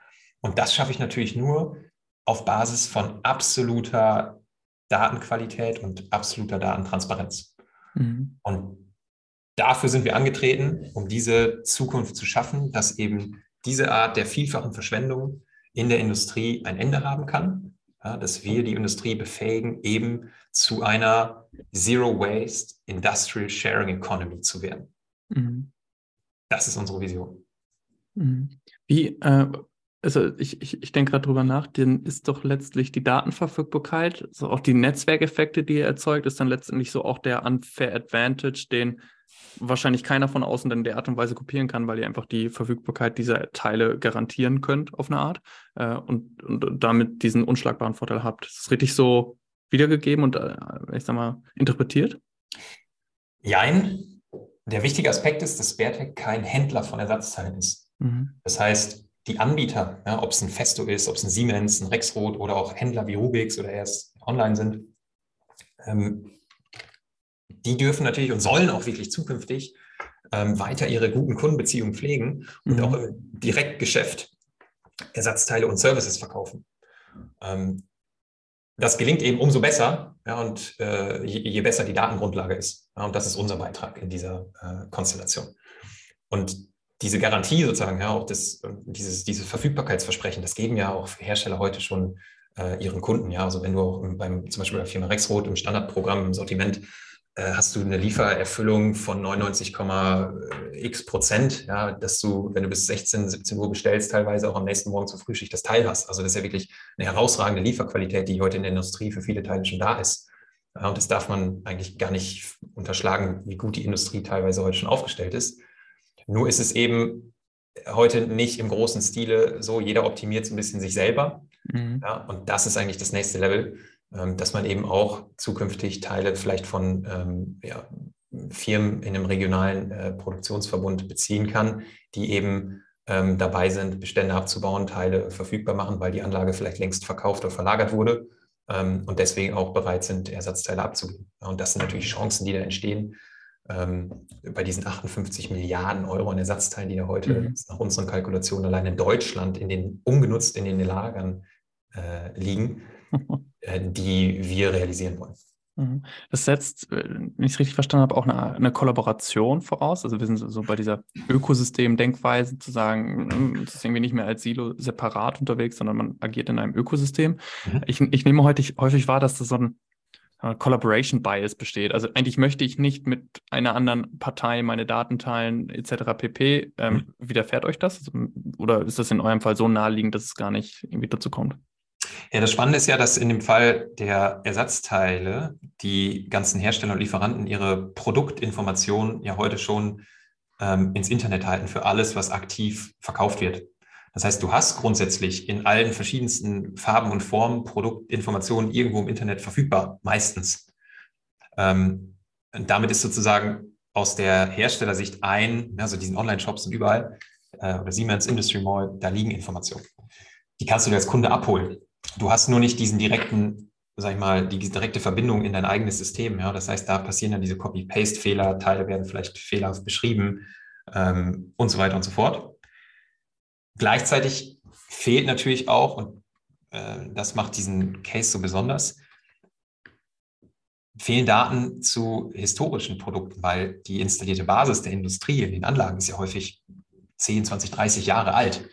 Und das schaffe ich natürlich nur auf Basis von absoluter Datenqualität und absoluter Datentransparenz. Mhm. Und dafür sind wir angetreten, um diese Zukunft zu schaffen, dass eben diese Art der vielfachen Verschwendung in der Industrie ein Ende haben kann, ja, dass wir die Industrie befähigen, eben zu einer Zero Waste Industrial Sharing Economy zu werden. Mhm. Das ist unsere Vision. Mhm. Wie, äh, also ich, ich, ich denke gerade drüber nach, dann ist doch letztlich die Datenverfügbarkeit, so auch die Netzwerkeffekte, die er erzeugt, ist dann letztendlich so auch der unfair Advantage, den wahrscheinlich keiner von außen dann in der Art und Weise kopieren kann, weil ihr einfach die Verfügbarkeit dieser Teile garantieren könnt auf eine Art äh, und, und damit diesen unschlagbaren Vorteil habt. Ist das richtig so wiedergegeben und, äh, ich sag mal, interpretiert? Jein. Der wichtige Aspekt ist, dass Beartec kein Händler von Ersatzteilen ist. Mhm. Das heißt, die Anbieter, ja, ob es ein Festo ist, ob es ein Siemens, ein Rexroth oder auch Händler wie Rubix oder erst online sind, ähm, die dürfen natürlich und sollen auch wirklich zukünftig ähm, weiter ihre guten Kundenbeziehungen pflegen und mhm. auch im Direktgeschäft Ersatzteile und Services verkaufen. Ähm, das gelingt eben umso besser ja, und äh, je, je, besser die Datengrundlage ist. Ja, und das ist unser Beitrag in dieser äh, Konstellation. Und diese Garantie sozusagen, ja, auch das, dieses, dieses Verfügbarkeitsversprechen, das geben ja auch Hersteller heute schon äh, ihren Kunden. Ja, also wenn du auch beim, zum Beispiel bei der Firma Rexroth im Standardprogramm im Sortiment äh, hast du eine Liefererfüllung von 99,x Prozent, ja, dass du, wenn du bis 16, 17 Uhr bestellst, teilweise auch am nächsten Morgen zur Frühschicht das Teil hast. Also das ist ja wirklich eine herausragende Lieferqualität, die heute in der Industrie für viele Teile schon da ist. Ja, und das darf man eigentlich gar nicht unterschlagen, wie gut die Industrie teilweise heute schon aufgestellt ist. Nur ist es eben heute nicht im großen Stile so, jeder optimiert so ein bisschen sich selber. Mhm. Ja, und das ist eigentlich das nächste Level, ähm, dass man eben auch zukünftig Teile vielleicht von ähm, ja, Firmen in einem regionalen äh, Produktionsverbund beziehen kann, die eben ähm, dabei sind, Bestände abzubauen, Teile verfügbar machen, weil die Anlage vielleicht längst verkauft oder verlagert wurde ähm, und deswegen auch bereit sind, Ersatzteile abzugeben. Und das sind natürlich Chancen, die da entstehen. Ähm, bei diesen 58 Milliarden Euro an Ersatzteilen, die da heute mhm. nach unseren Kalkulationen allein in Deutschland in den ungenutzt in den Lagern äh, liegen, <laughs> äh, die wir realisieren wollen. Mhm. Das setzt, äh, wenn ich es richtig verstanden habe, auch eine, eine, Kollaboration voraus. Also wir sind so bei dieser Ökosystem-Denkweise zu sagen, hm, es ist irgendwie nicht mehr als Silo separat unterwegs, sondern man agiert in einem Ökosystem. Mhm. Ich, ich, nehme heute häufig wahr, dass das so ein Collaboration Bias besteht. Also eigentlich möchte ich nicht mit einer anderen Partei meine Daten teilen etc. pp. Ähm, mhm. Widerfährt euch das? Also, oder ist das in eurem Fall so naheliegend, dass es gar nicht irgendwie dazu kommt? Ja, das Spannende ist ja, dass in dem Fall der Ersatzteile die ganzen Hersteller und Lieferanten ihre Produktinformationen ja heute schon ähm, ins Internet halten für alles, was aktiv verkauft wird. Das heißt, du hast grundsätzlich in allen verschiedensten Farben und Formen Produktinformationen irgendwo im Internet verfügbar, meistens. Ähm, damit ist sozusagen aus der Herstellersicht ein, also diesen Online-Shops sind überall, äh, oder Siemens Industry Mall, da liegen Informationen. Die kannst du dir als Kunde abholen. Du hast nur nicht diesen direkten, sag ich mal, die direkte Verbindung in dein eigenes System. Ja? Das heißt, da passieren dann diese Copy-Paste-Fehler, Teile werden vielleicht fehlerhaft beschrieben ähm, und so weiter und so fort. Gleichzeitig fehlt natürlich auch, und äh, das macht diesen Case so besonders, fehlen Daten zu historischen Produkten, weil die installierte Basis der Industrie in den Anlagen ist ja häufig 10, 20, 30 Jahre alt.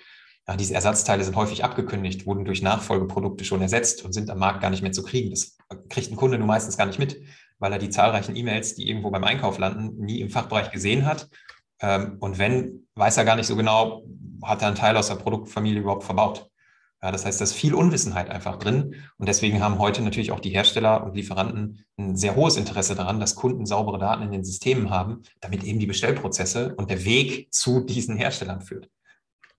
Ja, diese Ersatzteile sind häufig abgekündigt, wurden durch Nachfolgeprodukte schon ersetzt und sind am Markt gar nicht mehr zu kriegen. Das kriegt ein Kunde nur meistens gar nicht mit, weil er die zahlreichen E-Mails, die irgendwo beim Einkauf landen, nie im Fachbereich gesehen hat. Ähm, und wenn, weiß er gar nicht so genau, hat er einen Teil aus der Produktfamilie überhaupt verbaut. Ja, das heißt, da ist viel Unwissenheit einfach drin. Und deswegen haben heute natürlich auch die Hersteller und Lieferanten ein sehr hohes Interesse daran, dass Kunden saubere Daten in den Systemen haben, damit eben die Bestellprozesse und der Weg zu diesen Herstellern führt.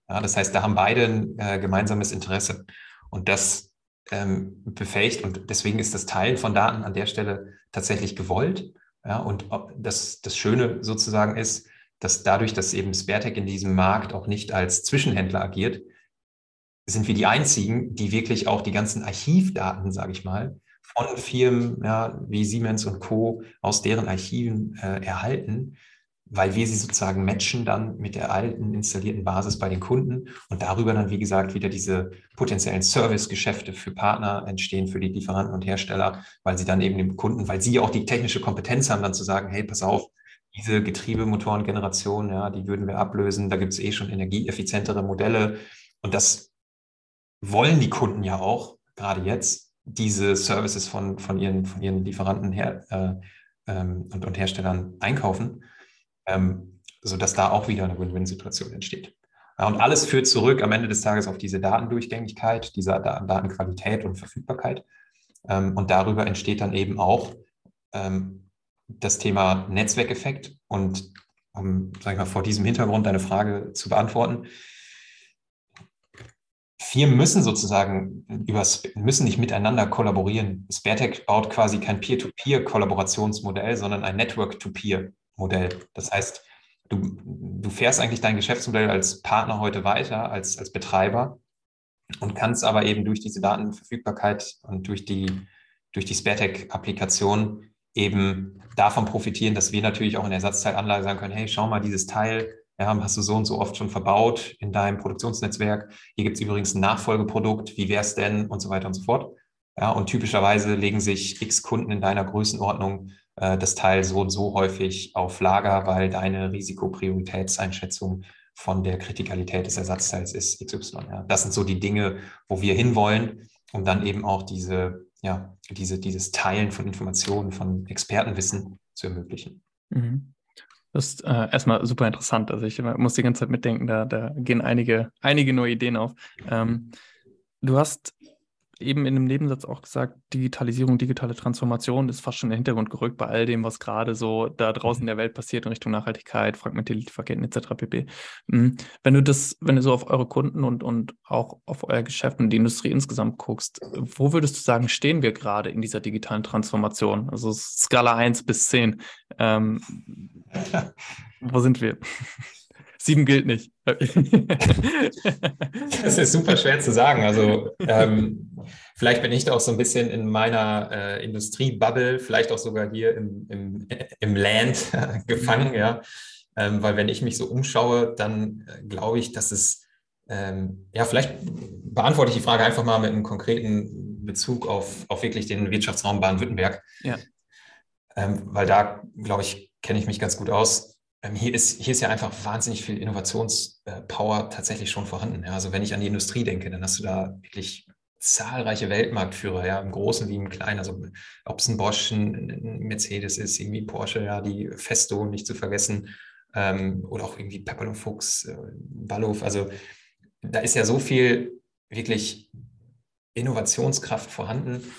Ja, das heißt, da haben beide ein äh, gemeinsames Interesse. Und das ähm, befähigt und deswegen ist das Teilen von Daten an der Stelle tatsächlich gewollt. Ja, und das, das Schöne sozusagen ist, dass dadurch, dass eben Sparetech in diesem Markt auch nicht als Zwischenhändler agiert, sind wir die einzigen, die wirklich auch die ganzen Archivdaten, sage ich mal, von Firmen ja, wie Siemens und Co. aus deren Archiven äh, erhalten weil wir sie sozusagen matchen dann mit der alten installierten Basis bei den Kunden und darüber dann, wie gesagt, wieder diese potenziellen Servicegeschäfte für Partner entstehen, für die Lieferanten und Hersteller, weil sie dann eben dem Kunden, weil sie auch die technische Kompetenz haben, dann zu sagen, hey, pass auf, diese Getriebemotorengeneration, ja, die würden wir ablösen, da gibt es eh schon energieeffizientere Modelle und das wollen die Kunden ja auch, gerade jetzt, diese Services von, von, ihren, von ihren Lieferanten her, äh, ähm, und, und Herstellern einkaufen ähm, sodass da auch wieder eine Win-Win-Situation entsteht. Ja, und alles führt zurück am Ende des Tages auf diese Datendurchgängigkeit, diese Datenqualität und Verfügbarkeit. Ähm, und darüber entsteht dann eben auch ähm, das Thema Netzwerkeffekt. Und um, sag ich mal, vor diesem Hintergrund deine Frage zu beantworten, Firmen müssen sozusagen über, müssen nicht miteinander kollaborieren. Sparetech baut quasi kein Peer-to-Peer-Kollaborationsmodell, sondern ein Network-to-Peer Modell. Das heißt, du, du fährst eigentlich dein Geschäftsmodell als Partner heute weiter, als, als Betreiber und kannst aber eben durch diese Datenverfügbarkeit und durch die, durch die SpareTech-Applikation eben davon profitieren, dass wir natürlich auch in der Ersatzteilanlage sagen können, hey, schau mal, dieses Teil ja, hast du so und so oft schon verbaut in deinem Produktionsnetzwerk. Hier gibt es übrigens ein Nachfolgeprodukt, wie wäre es denn und so weiter und so fort. Ja, und typischerweise legen sich x Kunden in deiner Größenordnung äh, das Teil so und so häufig auf Lager, weil deine Risikoprioritätseinschätzung von der Kritikalität des Ersatzteils ist XY. Ja. Das sind so die Dinge, wo wir hinwollen, um dann eben auch diese, ja, diese, dieses Teilen von Informationen, von Expertenwissen zu ermöglichen. Mhm. Das ist äh, erstmal super interessant. Also ich muss die ganze Zeit mitdenken, da, da gehen einige, einige neue Ideen auf. Ähm, du hast eben in einem Nebensatz auch gesagt, Digitalisierung, digitale Transformation ist fast schon in den Hintergrund gerückt bei all dem, was gerade so da draußen in der Welt passiert in Richtung Nachhaltigkeit, fragmentierte Lieferketten etc. pp. Mhm. Wenn du das, wenn du so auf eure Kunden und, und auch auf euer Geschäft und die Industrie insgesamt guckst, wo würdest du sagen, stehen wir gerade in dieser digitalen Transformation? Also Skala 1 bis 10. Ähm, wo sind wir? <laughs> Sieben gilt nicht. <laughs> das ist super schwer zu sagen. Also ähm, vielleicht bin ich da auch so ein bisschen in meiner äh, Industriebubble, vielleicht auch sogar hier im, im, im Land äh, gefangen, ja. Ähm, weil wenn ich mich so umschaue, dann äh, glaube ich, dass es, ähm, ja, vielleicht beantworte ich die Frage einfach mal mit einem konkreten Bezug auf, auf wirklich den Wirtschaftsraum Baden-Württemberg. Ja. Ähm, weil da, glaube ich, kenne ich mich ganz gut aus hier ist, hier ist ja einfach wahnsinnig viel Innovationspower tatsächlich schon vorhanden. Ja. Also wenn ich an die Industrie denke, dann hast du da wirklich zahlreiche Weltmarktführer, ja, im Großen wie im Kleinen. Also ob es ein Bosch, ein Mercedes ist, irgendwie Porsche, ja, die Festo nicht zu vergessen, ähm, oder auch irgendwie Pepperl und Fuchs, äh, Ballhof. Also da ist ja so viel wirklich Innovationskraft vorhanden, ähm,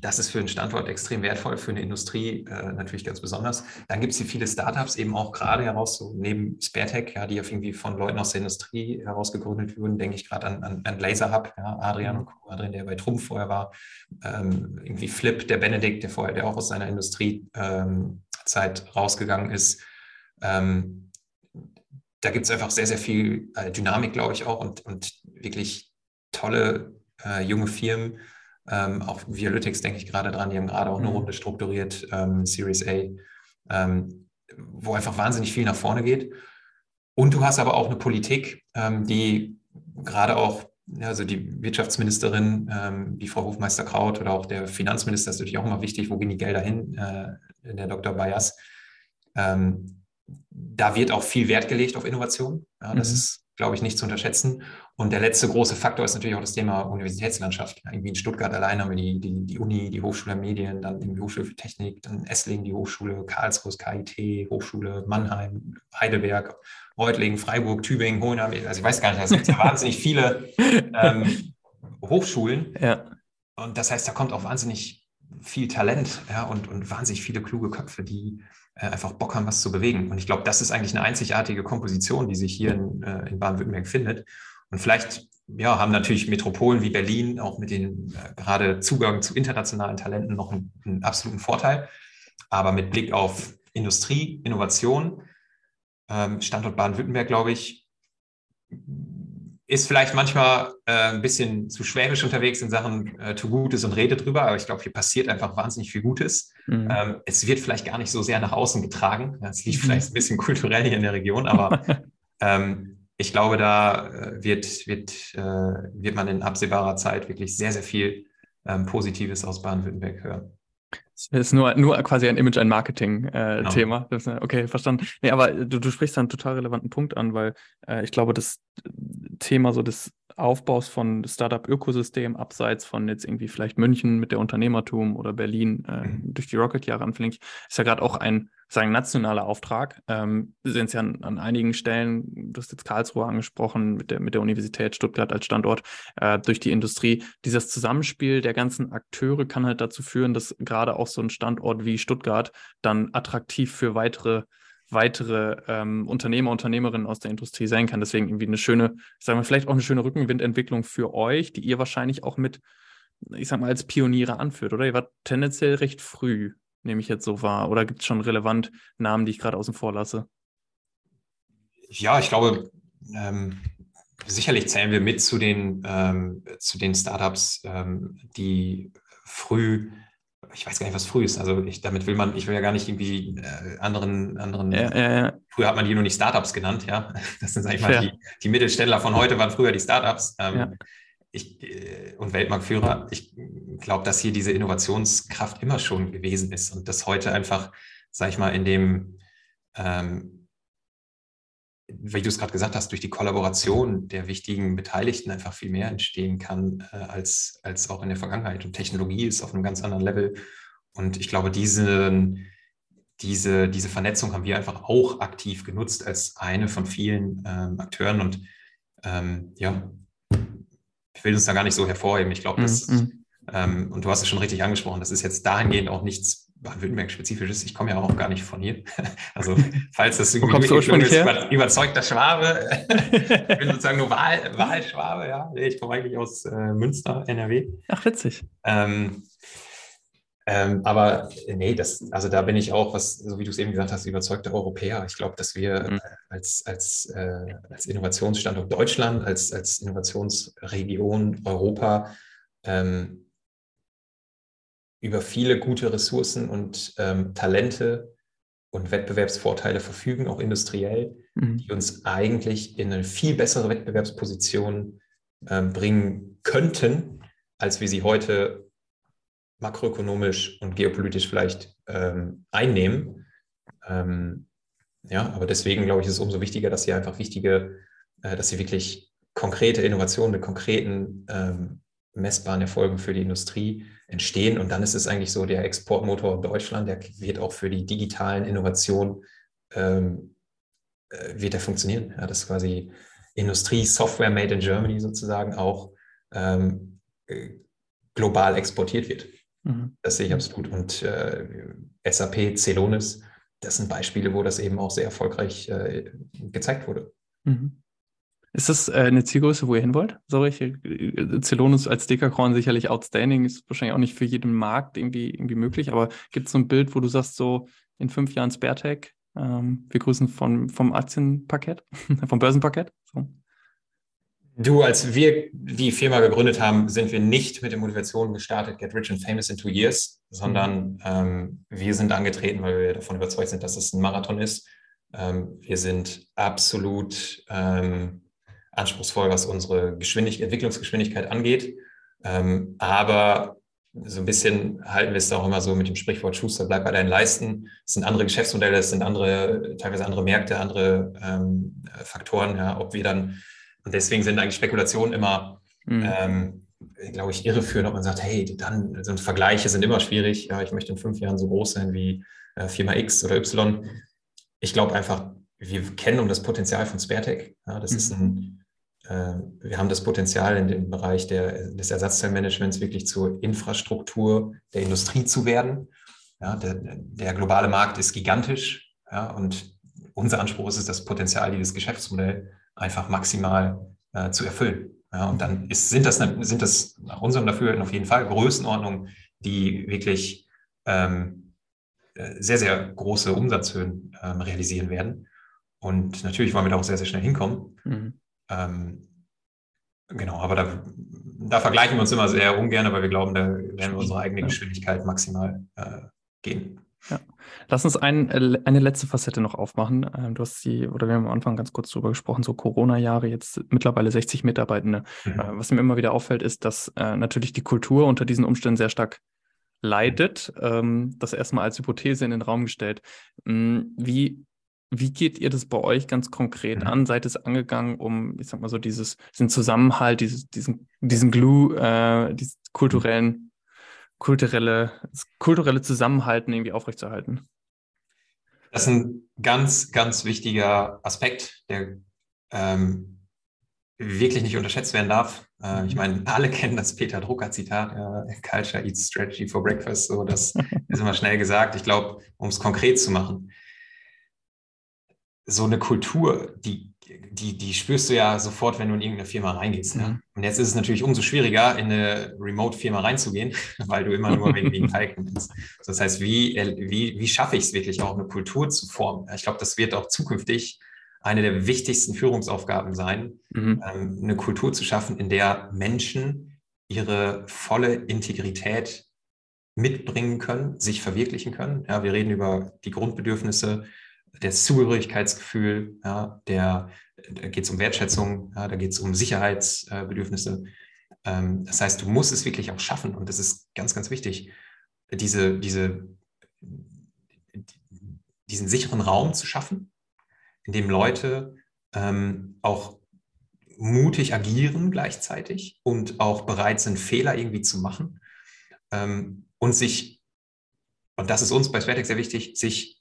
das ist für einen Standort extrem wertvoll, für eine Industrie äh, natürlich ganz besonders. Dann gibt es hier viele Startups, eben auch gerade heraus, so neben SpareTech, ja, die irgendwie von Leuten aus der Industrie heraus gegründet wurden, denke ich gerade an, an, an Laserhub, ja, Adrian und Co., Adrian, der bei Trumpf vorher war, ähm, irgendwie Flip, der Benedikt, der vorher, der auch aus seiner Industriezeit ähm, rausgegangen ist. Ähm, da gibt es einfach sehr, sehr viel äh, Dynamik, glaube ich, auch und, und wirklich tolle äh, junge Firmen, ähm, auch Vialytics denke ich gerade dran, die haben gerade auch eine mhm. Runde strukturiert, ähm, Series A, ähm, wo einfach wahnsinnig viel nach vorne geht. Und du hast aber auch eine Politik, ähm, die gerade auch, also die Wirtschaftsministerin, ähm, die Frau Hofmeister-Kraut oder auch der Finanzminister ist natürlich auch immer wichtig, wo gehen die Gelder hin, äh, der Dr. Bayers. Ähm, da wird auch viel Wert gelegt auf Innovation. Ja, das mhm. ist glaube ich, nicht zu unterschätzen. Und der letzte große Faktor ist natürlich auch das Thema Universitätslandschaft. Ja, irgendwie in Stuttgart allein haben wir die, die, die Uni, die Hochschule Medien, dann die Hochschule für Technik, dann Esslingen die Hochschule, Karlsruhe, KIT, Hochschule Mannheim, Heidelberg, Reutlingen, Freiburg, Tübingen, Hohenheim. Also ich weiß gar nicht, es gibt ja <laughs> wahnsinnig viele ähm, Hochschulen. Ja. Und das heißt, da kommt auch wahnsinnig viel Talent ja, und, und wahnsinnig viele kluge Köpfe, die äh, einfach Bock haben, was zu bewegen. Und ich glaube, das ist eigentlich eine einzigartige Komposition, die sich hier in, äh, in Baden-Württemberg findet. Und vielleicht ja, haben natürlich Metropolen wie Berlin auch mit den äh, gerade Zugang zu internationalen Talenten noch einen, einen absoluten Vorteil. Aber mit Blick auf Industrie, Innovation, ähm, Standort Baden-Württemberg, glaube ich, ist vielleicht manchmal äh, ein bisschen zu schwäbisch unterwegs in Sachen äh, tu Gutes und rede drüber, aber ich glaube, hier passiert einfach wahnsinnig viel Gutes. Mhm. Ähm, es wird vielleicht gar nicht so sehr nach außen getragen. Es liegt mhm. vielleicht ein bisschen kulturell hier in der Region, aber <laughs> ähm, ich glaube, da äh, wird, wird, äh, wird man in absehbarer Zeit wirklich sehr, sehr viel ähm, Positives aus Baden-Württemberg hören. Das ist nur, nur quasi ein Image, ein Marketing-Thema. Äh, genau. okay, verstanden. Nee, aber du, du sprichst da einen total relevanten Punkt an, weil äh, ich glaube, das Thema so des Aufbaus von Startup-Ökosystem, abseits von jetzt irgendwie vielleicht München mit der Unternehmertum oder Berlin äh, mhm. durch die Rocket-Jahre anfängt, ist ja gerade auch ein sagen nationaler Auftrag. Ähm, wir sehen es ja an, an, einigen Stellen, du hast jetzt Karlsruhe angesprochen, mit der, mit der Universität Stuttgart als Standort, äh, durch die Industrie. Dieses Zusammenspiel der ganzen Akteure kann halt dazu führen, dass gerade auch so ein Standort wie Stuttgart dann attraktiv für weitere weitere ähm, Unternehmer, Unternehmerinnen aus der Industrie sein kann. Deswegen irgendwie eine schöne, sagen wir vielleicht auch eine schöne Rückenwindentwicklung für euch, die ihr wahrscheinlich auch mit, ich sag mal, als Pioniere anführt, oder? Ihr wart tendenziell recht früh, nehme ich jetzt so wahr. Oder gibt es schon relevant Namen, die ich gerade außen vor lasse? Ja, ich glaube, ähm, sicherlich zählen wir mit zu den, ähm, zu den Startups, ähm, die früh ich weiß gar nicht, was früh ist. Also ich, damit will man, ich will ja gar nicht irgendwie äh, anderen, anderen. Ja, ja, ja. Früher hat man die nur nicht Startups genannt, ja. <laughs> Das sind, sag ich mal, die, die Mittelständler von heute waren früher die Startups. Ähm, ich, äh, und Weltmarktführer. Ich glaube, dass hier diese Innovationskraft immer schon gewesen ist und dass heute einfach, sag ich mal, in dem ähm, wie du es gerade gesagt hast, durch die Kollaboration der wichtigen Beteiligten einfach viel mehr entstehen kann äh, als, als auch in der Vergangenheit. Und Technologie ist auf einem ganz anderen Level. Und ich glaube, diesen, diese, diese Vernetzung haben wir einfach auch aktiv genutzt als eine von vielen ähm, Akteuren. Und ähm, ja, ich will uns da gar nicht so hervorheben. Ich glaube, das, mhm. ähm, und du hast es schon richtig angesprochen, das ist jetzt dahingehend auch nichts Baden-Württemberg-spezifisches. Ich komme ja auch gar nicht von hier. <laughs> Also, falls das irgendwie ist, über, überzeugter Schwabe. <laughs> ich bin sozusagen nur Wahl, Wahlschwabe, ja. Ich komme eigentlich aus äh, Münster, NRW. Ach, witzig. Ähm, ähm, aber nee, das, also da bin ich auch, was, so wie du es eben gesagt hast, überzeugter Europäer. Ich glaube, dass wir mhm. als, als, äh, als Innovationsstandort Deutschland, als, als Innovationsregion Europa ähm, über viele gute Ressourcen und ähm, Talente und Wettbewerbsvorteile verfügen, auch industriell, mhm. die uns eigentlich in eine viel bessere Wettbewerbsposition ähm, bringen könnten, als wir sie heute makroökonomisch und geopolitisch vielleicht ähm, einnehmen. Ähm, ja, aber deswegen glaube ich, ist es umso wichtiger, dass hier einfach wichtige, äh, dass hier wirklich konkrete Innovationen mit konkreten ähm, messbaren Erfolgen für die Industrie entstehen. Und dann ist es eigentlich so, der Exportmotor Deutschland, der wird auch für die digitalen Innovationen ähm, äh, wird er funktionieren. Ja, das ist quasi Industrie, Software made in Germany sozusagen auch ähm, äh, global exportiert wird. Mhm. Das sehe ich absolut. Und äh, SAP, Celonis, das sind Beispiele, wo das eben auch sehr erfolgreich äh, gezeigt wurde. Mhm. Ist das äh, eine Zielgröße, wo ihr hin wollt? Sorry, äh, Celonis als Dekakron sicherlich outstanding, ist wahrscheinlich auch nicht für jeden Markt irgendwie, irgendwie möglich, aber gibt es so ein Bild, wo du sagst, so in fünf Jahren Sparetech, ähm, wir grüßen von, vom Aktienparkett, <laughs> vom Börsenparkett? So. Du, als wir die Firma gegründet haben, sind wir nicht mit der Motivation gestartet, get rich and famous in two years, sondern mhm. ähm, wir sind angetreten, weil wir davon überzeugt sind, dass es ein Marathon ist. Ähm, wir sind absolut ähm, anspruchsvoll, was unsere Entwicklungsgeschwindigkeit angeht. Ähm, aber so ein bisschen halten wir es auch immer so mit dem Sprichwort Schuster, bleib bei deinen Leisten. Es sind andere Geschäftsmodelle, es sind andere, teilweise andere Märkte, andere ähm, Faktoren, ja, ob wir dann und deswegen sind eigentlich Spekulationen immer, mhm. ähm, glaube ich, irreführend, ob man sagt, hey, dann so Vergleiche sind immer schwierig. Ja, ich möchte in fünf Jahren so groß sein wie äh, Firma X oder Y. Ich glaube einfach, wir kennen um das Potenzial von Sparetech. Ja, das mhm. ist ein, wir haben das Potenzial in dem Bereich der, des Ersatzteilmanagements wirklich zur Infrastruktur der Industrie zu werden. Ja, der, der globale Markt ist gigantisch. Ja, und unser Anspruch ist es, das Potenzial dieses Geschäftsmodells einfach maximal äh, zu erfüllen. Ja, und dann ist, sind, das, sind das nach unserem Dafürhalten auf jeden Fall Größenordnungen, die wirklich ähm, äh, sehr, sehr große Umsatzhöhen ähm, realisieren werden. Und natürlich wollen wir da auch sehr, sehr schnell hinkommen. Mhm. Ähm, genau, aber da, da, vergleichen wir uns immer sehr ungern, weil wir glauben, da werden wir unsere eigene Geschwindigkeit maximal äh, gehen. Ja. Lass uns ein, äh, eine letzte Facette noch aufmachen. Ähm, du hast sie, oder wir haben am Anfang ganz kurz drüber gesprochen, so Corona-Jahre, jetzt mittlerweile 60 Mitarbeitende. Mhm. Äh, was mir immer wieder auffällt, ist, dass äh, natürlich die Kultur unter diesen Umständen sehr stark leidet. Ähm, das erstmal als Hypothese in den Raum gestellt. Hm, wie, wie geht ihr das bei euch ganz konkret mhm. an? Seid es angegangen, um, ich sag mal so, dieses, diesen Zusammenhalt, dieses, diesen, diesen Glue, äh, diesen kulturellen kulturelle, kulturelle Zusammenhalten irgendwie aufrechtzuerhalten. Das ist ein ganz, ganz wichtiger Aspekt, der ähm, wirklich nicht unterschätzt werden darf. Äh, ich mhm. meine, alle kennen das Peter Drucker-Zitat, äh, Culture eats strategy for breakfast. So, das ist immer schnell gesagt. Ich glaube, um es konkret zu machen, so eine Kultur, die die, die spürst du ja sofort, wenn du in irgendeine Firma reingehst. Ne? Und jetzt ist es natürlich umso schwieriger, in eine Remote-Firma reinzugehen, <laughs> weil du immer nur irgendwie einen Teig nimmst. Das heißt, wie, wie, wie schaffe ich es wirklich auch, eine Kultur zu formen? Ich glaube, das wird auch zukünftig eine der wichtigsten Führungsaufgaben sein, mhm. ähm, eine Kultur zu schaffen, in der Menschen ihre volle Integrität mitbringen können, sich verwirklichen können. Ja, wir reden über die Grundbedürfnisse das Zugehörigkeitsgefühl, ja, der, da geht es um Wertschätzung, ja, da geht es um Sicherheitsbedürfnisse. Ähm, das heißt, du musst es wirklich auch schaffen und das ist ganz, ganz wichtig, diese, diese, diesen sicheren Raum zu schaffen, in dem Leute ähm, auch mutig agieren gleichzeitig und auch bereit sind, Fehler irgendwie zu machen ähm, und sich, und das ist uns bei Svertex sehr wichtig, sich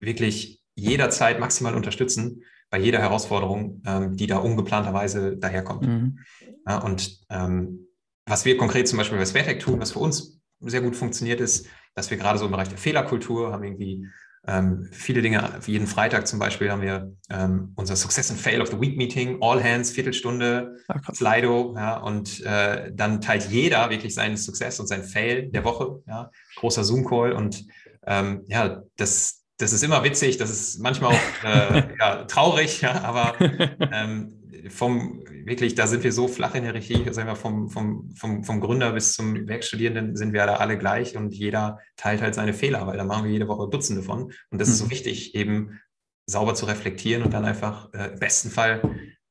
wirklich jederzeit maximal unterstützen bei jeder Herausforderung, ähm, die da ungeplanterweise daherkommt. Mhm. Ja, und ähm, was wir konkret zum Beispiel bei Svertec tun, was für uns sehr gut funktioniert, ist, dass wir gerade so im Bereich der Fehlerkultur haben irgendwie ähm, viele Dinge, jeden Freitag zum Beispiel haben wir ähm, unser Success and Fail of the Week Meeting, All Hands, Viertelstunde. Ah, Slido, ja, und äh, dann teilt jeder wirklich seinen Success und sein Fail der Woche, ja, großer Zoom-Call und ähm, ja, das, das ist immer witzig, das ist manchmal auch <laughs> äh, ja, traurig, ja, aber <laughs> ähm, vom wirklich, da sind wir so flach in der Hierarchie, sagen wir vom, vom, vom, vom Gründer bis zum Werkstudierenden sind wir da alle gleich und jeder teilt halt seine Fehler, weil da machen wir jede Woche Dutzende von. Und das ist so mhm. wichtig, eben sauber zu reflektieren und dann einfach äh, im besten Fall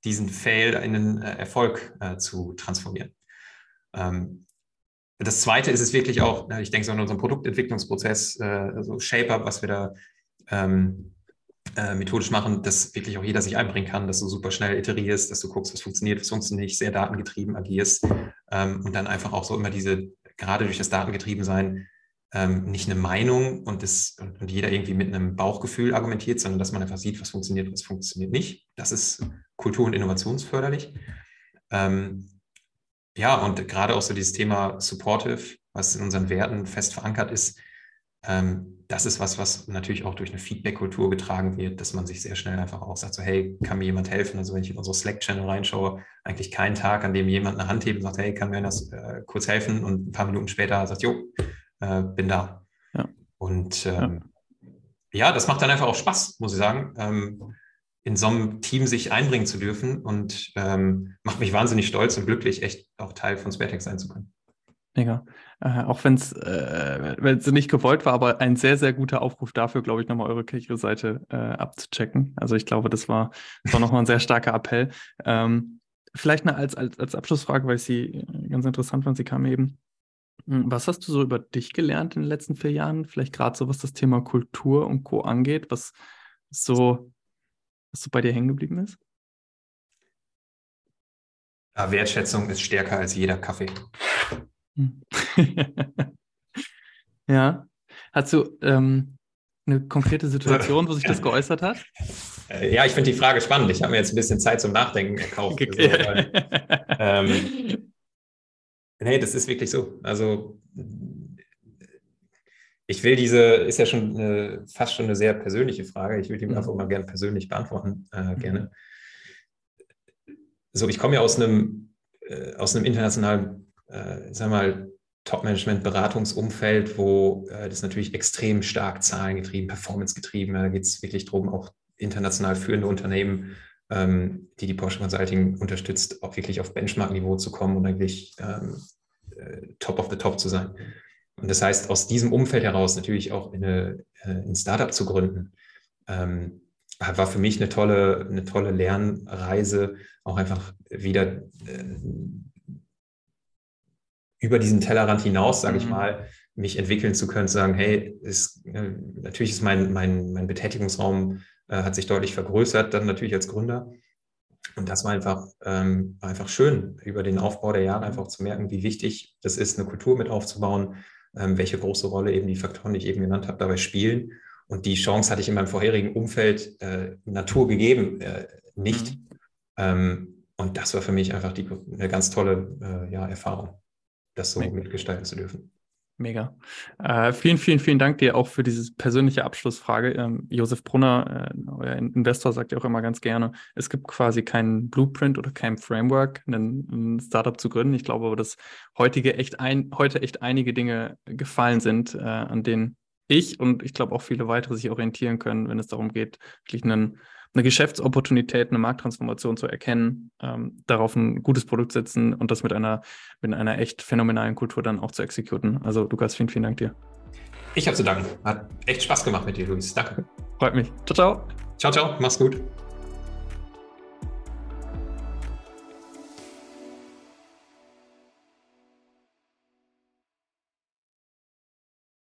diesen Fail in einen äh, Erfolg äh, zu transformieren. Ähm, das zweite ist es wirklich auch, ich denke so an unseren Produktentwicklungsprozess, äh, also Shape-Up, was wir da ähm, äh, methodisch machen, dass wirklich auch jeder sich einbringen kann, dass du super schnell iterierst, dass du guckst, was funktioniert, was funktioniert nicht, sehr datengetrieben agierst ähm, und dann einfach auch so immer diese, gerade durch das Datengetriebensein, ähm, nicht eine Meinung und, das, und, jeder irgendwie mit einem Bauchgefühl argumentiert, sondern dass man einfach sieht, was funktioniert, was funktioniert nicht. Das ist kultur- und innovationsförderlich. Ähm, ja, und gerade auch so dieses Thema Supportive, was in unseren Werten fest verankert ist, das ist was, was natürlich auch durch eine Feedback-Kultur getragen wird, dass man sich sehr schnell einfach auch sagt, so, hey, kann mir jemand helfen? Also wenn ich in unsere Slack-Channel reinschaue, eigentlich kein Tag, an dem jemand eine Hand hebt und sagt, hey, kann mir das äh, kurz helfen? Und ein paar Minuten später sagt, jo, äh, bin da. Ja. Und ähm, ja. ja. das macht dann einfach auch Spaß, muss ich sagen, ähm, in so einem Team sich einbringen zu dürfen und ähm, macht mich wahnsinnig stolz und glücklich, echt auch Teil von Spertex sein zu können. Mega. Äh, auch wenn es äh, nicht gewollt war, aber ein sehr, sehr guter Aufruf dafür, glaube ich, nochmal eure Karriereseite äh, abzuchecken. Also ich glaube, das war, war nochmal ein sehr starker Appell. Ähm, vielleicht eine als, als, als Abschlussfrage, weil ich sie äh, ganz interessant fand, sie kam eben. Hm, was hast du so über dich gelernt in den letzten vier Jahren? Vielleicht gerade so, was das Thema Kultur und Co. angeht, was so, was so bei dir hängen geblieben ist? Ja, Wertschätzung ist stärker als jeder Kaffee. Hm. <laughs> ja. Hast du ähm, eine konkrete Situation, wo sich das geäußert hat? Äh, ja, ich finde die Frage spannend. Ich habe mir jetzt ein bisschen Zeit zum Nachdenken gekauft. Also, weil, <laughs> ähm, nee, das ist wirklich so. Also ich will diese, ist ja schon eine, fast schon eine sehr persönliche Frage. Ich will die mhm. einfach mal gerne persönlich beantworten, äh, mhm. gerne. So, ich komme ja aus einem, äh, aus einem internationalen äh, sag mal, Top-Management-Beratungsumfeld, wo äh, das natürlich extrem stark zahlengetrieben, performancegetrieben, da geht es wirklich darum, auch international führende Unternehmen, ähm, die die Porsche Consulting unterstützt, auch wirklich auf Benchmark-Niveau zu kommen und eigentlich ähm, äh, top of the top zu sein. Und das heißt, aus diesem Umfeld heraus natürlich auch eine, äh, ein Startup zu gründen, ähm, war für mich eine tolle, eine tolle Lernreise, auch einfach wieder äh, über diesen Tellerrand hinaus, sage ich mhm. mal, mich entwickeln zu können, zu sagen, hey, ist, äh, natürlich ist mein, mein, mein Betätigungsraum äh, hat sich deutlich vergrößert, dann natürlich als Gründer. Und das war einfach, ähm, war einfach schön, über den Aufbau der Jahre einfach zu merken, wie wichtig das ist, eine Kultur mit aufzubauen, ähm, welche große Rolle eben die Faktoren, die ich eben genannt habe, dabei spielen. Und die Chance hatte ich in meinem vorherigen Umfeld äh, Natur gegeben, äh, nicht. Mhm. Ähm, und das war für mich einfach die, eine ganz tolle äh, ja, Erfahrung das so Mega. mitgestalten zu dürfen. Mega. Äh, vielen, vielen, vielen Dank dir auch für diese persönliche Abschlussfrage. Ähm, Josef Brunner, äh, euer Investor, sagt ja auch immer ganz gerne, es gibt quasi keinen Blueprint oder kein Framework, ein, ein Startup zu gründen. Ich glaube aber, dass heutige echt ein, heute echt einige Dinge gefallen sind, äh, an denen ich und ich glaube auch viele weitere sich orientieren können, wenn es darum geht, wirklich einen eine Geschäftsopportunität, eine Markttransformation zu erkennen, ähm, darauf ein gutes Produkt setzen und das mit einer, mit einer echt phänomenalen Kultur dann auch zu exekutieren. Also Lukas, vielen, vielen Dank dir. Ich habe zu danken. Hat echt Spaß gemacht mit dir, Luis. Danke. Freut mich. Ciao, ciao. Ciao, ciao. Mach's gut.